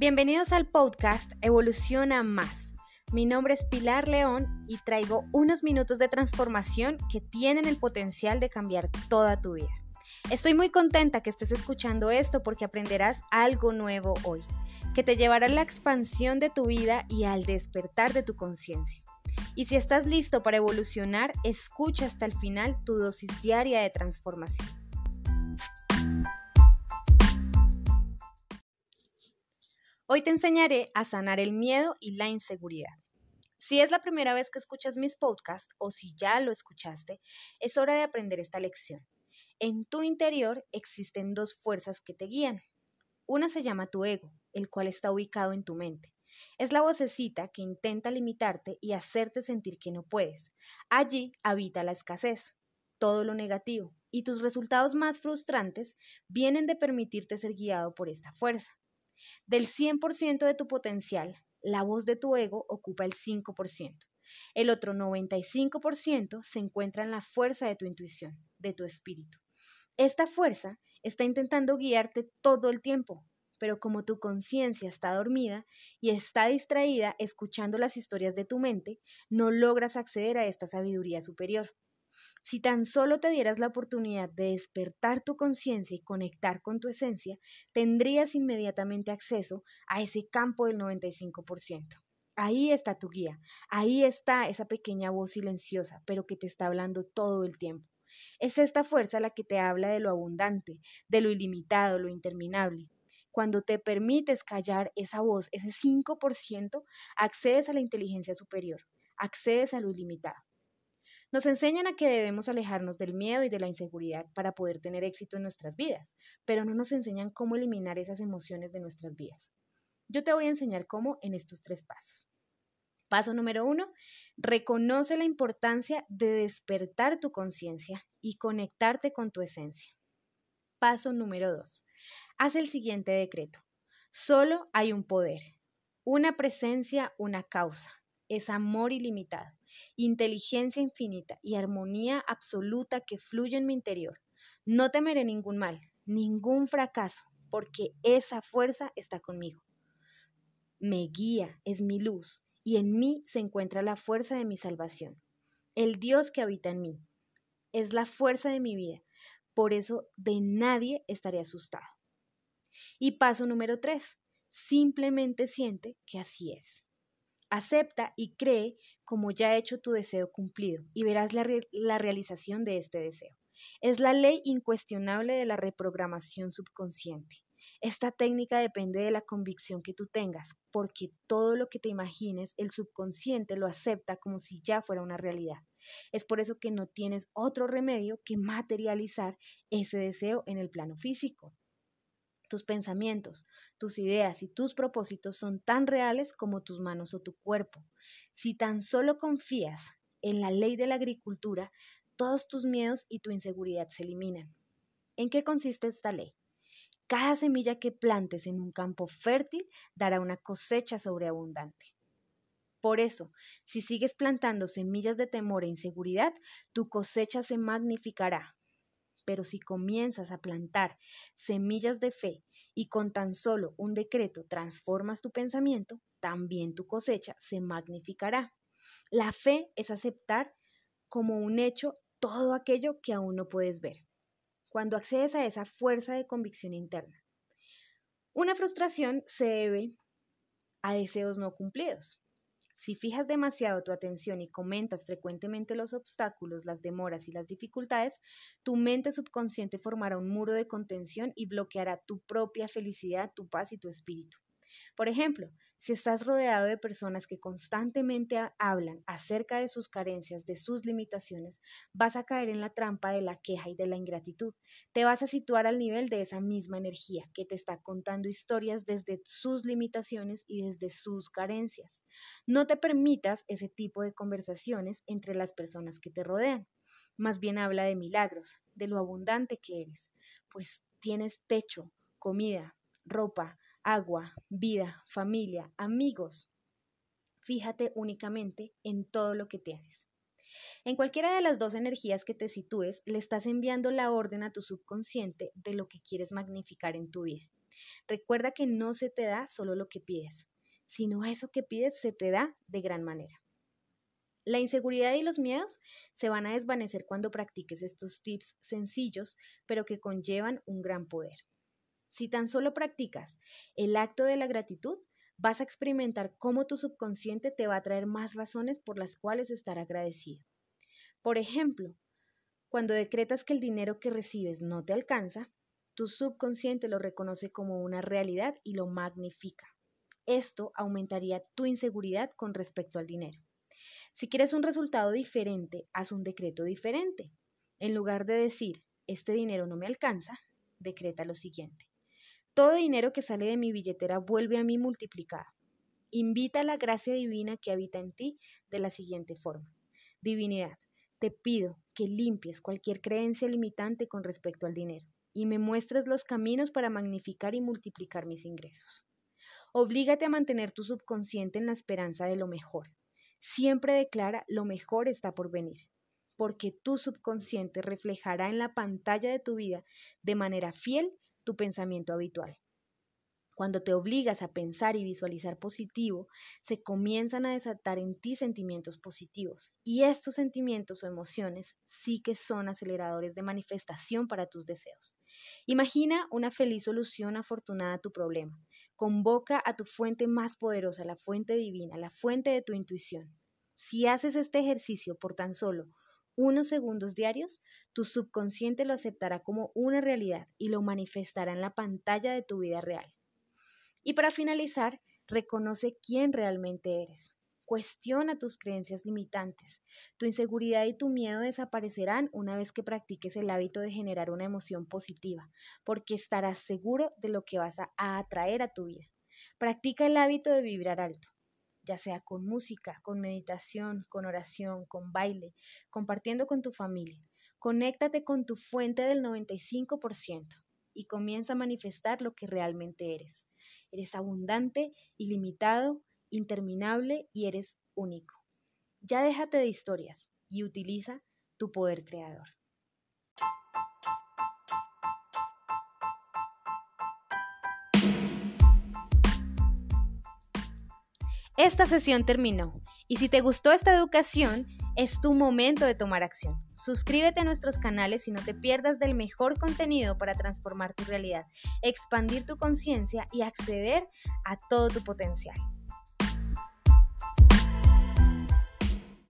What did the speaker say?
Bienvenidos al podcast Evoluciona Más. Mi nombre es Pilar León y traigo unos minutos de transformación que tienen el potencial de cambiar toda tu vida. Estoy muy contenta que estés escuchando esto porque aprenderás algo nuevo hoy, que te llevará a la expansión de tu vida y al despertar de tu conciencia. Y si estás listo para evolucionar, escucha hasta el final tu dosis diaria de transformación. Hoy te enseñaré a sanar el miedo y la inseguridad. Si es la primera vez que escuchas mis podcasts o si ya lo escuchaste, es hora de aprender esta lección. En tu interior existen dos fuerzas que te guían. Una se llama tu ego, el cual está ubicado en tu mente. Es la vocecita que intenta limitarte y hacerte sentir que no puedes. Allí habita la escasez, todo lo negativo, y tus resultados más frustrantes vienen de permitirte ser guiado por esta fuerza. Del 100% de tu potencial, la voz de tu ego ocupa el 5%. El otro 95% se encuentra en la fuerza de tu intuición, de tu espíritu. Esta fuerza está intentando guiarte todo el tiempo, pero como tu conciencia está dormida y está distraída escuchando las historias de tu mente, no logras acceder a esta sabiduría superior. Si tan solo te dieras la oportunidad de despertar tu conciencia y conectar con tu esencia, tendrías inmediatamente acceso a ese campo del 95%. Ahí está tu guía, ahí está esa pequeña voz silenciosa, pero que te está hablando todo el tiempo. Es esta fuerza la que te habla de lo abundante, de lo ilimitado, lo interminable. Cuando te permites callar esa voz, ese 5%, accedes a la inteligencia superior, accedes a lo ilimitado. Nos enseñan a que debemos alejarnos del miedo y de la inseguridad para poder tener éxito en nuestras vidas, pero no nos enseñan cómo eliminar esas emociones de nuestras vidas. Yo te voy a enseñar cómo en estos tres pasos. Paso número uno, reconoce la importancia de despertar tu conciencia y conectarte con tu esencia. Paso número dos, haz el siguiente decreto. Solo hay un poder, una presencia, una causa. Es amor ilimitado inteligencia infinita y armonía absoluta que fluye en mi interior. No temeré ningún mal, ningún fracaso, porque esa fuerza está conmigo. Me guía, es mi luz, y en mí se encuentra la fuerza de mi salvación. El Dios que habita en mí es la fuerza de mi vida, por eso de nadie estaré asustado. Y paso número tres, simplemente siente que así es. Acepta y cree como ya hecho tu deseo cumplido y verás la, la, realización de este deseo. Es la ley incuestionable de la reprogramación subconsciente. Esta técnica depende de la convicción que tú tengas, porque todo lo que te imagines, el subconsciente lo acepta como si ya fuera una realidad. Es por eso que no tienes otro remedio que materializar ese deseo en el plano físico. Tus pensamientos, tus ideas y tus propósitos son tan reales como tus manos o tu cuerpo. Si tan solo confías en la ley de la agricultura, todos tus miedos y tu inseguridad se eliminan. ¿En qué consiste esta ley? Cada semilla que plantes en un campo fértil dará una cosecha sobreabundante. Por eso, si sigues plantando semillas de temor e inseguridad, tu cosecha se magnificará, pero si comienzas a plantar semillas de fe y con tan solo un decreto transformas tu pensamiento, también tu cosecha se magnificará. La fe es aceptar como un hecho todo aquello que aún no puedes ver. Cuando accedes a esa fuerza de convicción interna. Una frustración se debe a deseos no cumplidos. Si fijas demasiado tu atención y comentas frecuentemente los obstáculos, las demoras y las dificultades, tu mente subconsciente formará un muro de contención y bloqueará tu propia felicidad, tu paz y tu espíritu. Por ejemplo, si estás rodeado de personas que constantemente hablan acerca de sus carencias, de sus limitaciones, vas a caer en la trampa de la queja y de la ingratitud. Te vas a situar al nivel de esa misma energía que te está contando historias desde sus limitaciones y desde sus carencias. No te permitas ese tipo de conversaciones entre las personas que te rodean. Más bien habla de milagros, de lo abundante que eres, pues tienes techo, comida, ropa, agua, vida, familia, amigos. Fíjate únicamente en todo lo que tienes. En cualquiera de las dos energías que te sitúes, le estás enviando la orden a tu subconsciente de lo que quieres magnificar en tu vida. Recuerda que no se te da solo lo que pides, sino eso que pides se te da de gran manera. La inseguridad y los miedos se van a desvanecer cuando practiques estos tips sencillos, pero que conllevan un gran poder. Si tan solo practicas el acto de la gratitud, vas a experimentar cómo tu subconsciente te va a traer más razones por las cuales estar agradecido. Por ejemplo, cuando decretas que el dinero que recibes no te alcanza, tu subconsciente lo reconoce como una realidad y lo magnifica. Esto aumentaría tu inseguridad con respecto al dinero. Si quieres un resultado diferente, haz un decreto diferente. En lugar de decir, este dinero no me alcanza, decreta lo siguiente. Todo dinero que sale de mi billetera vuelve a mí multiplicado. Invita a la gracia divina que habita en ti de la siguiente forma. Divinidad, te pido que limpies cualquier creencia limitante con respecto al dinero y me muestres los caminos para magnificar y multiplicar mis ingresos. Oblígate a mantener tu subconsciente en la esperanza de lo mejor. Siempre declara lo mejor está por venir, porque tu subconsciente reflejará en la pantalla de tu vida de manera fiel tu pensamiento habitual. Cuando te obligas a pensar y visualizar positivo, se comienzan a desatar en ti sentimientos positivos. Y estos sentimientos o emociones sí que son aceleradores de manifestación para tus deseos. Imagina una feliz solución afortunada a tu problema. Convoca a tu fuente más poderosa, la fuente divina, la fuente de tu intuición. Si haces este ejercicio por tan solo unos segundos diarios, tu subconsciente lo aceptará como una realidad y lo manifestará en la pantalla de tu vida real. Y para finalizar, reconoce quién realmente eres. Cuestiona tus creencias limitantes. Tu inseguridad y tu miedo desaparecerán una vez que practiques el hábito de generar una emoción positiva, porque estarás seguro de lo que vas a atraer a tu vida. Practica el hábito de vibrar alto, ya sea con música, con meditación, con oración, con baile, compartiendo con tu familia. Conéctate con tu fuente del 95% y comienza a manifestar lo que realmente eres. Eres abundante, ilimitado, interminable y eres único. Ya déjate de historias y utiliza tu poder creador. Esta sesión terminó y si te gustó esta educación, es tu momento de tomar acción. Suscríbete a nuestros canales y no te pierdas del mejor contenido para transformar tu realidad, expandir tu conciencia y acceder a todo tu potencial.